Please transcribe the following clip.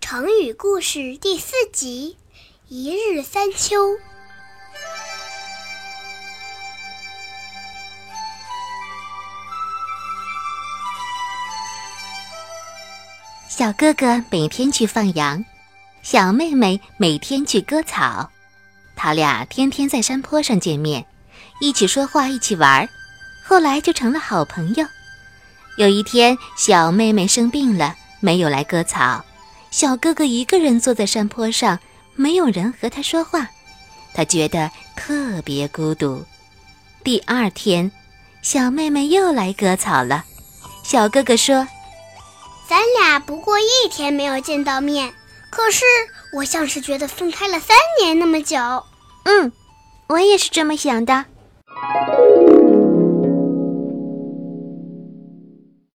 成语故事第四集：一日三秋。小哥哥每天去放羊，小妹妹每天去割草，他俩天天在山坡上见面，一起说话，一起玩，后来就成了好朋友。有一天，小妹妹生病了，没有来割草，小哥哥一个人坐在山坡上，没有人和他说话，他觉得特别孤独。第二天，小妹妹又来割草了，小哥哥说。咱俩不过一天没有见到面，可是我像是觉得分开了三年那么久。嗯，我也是这么想的。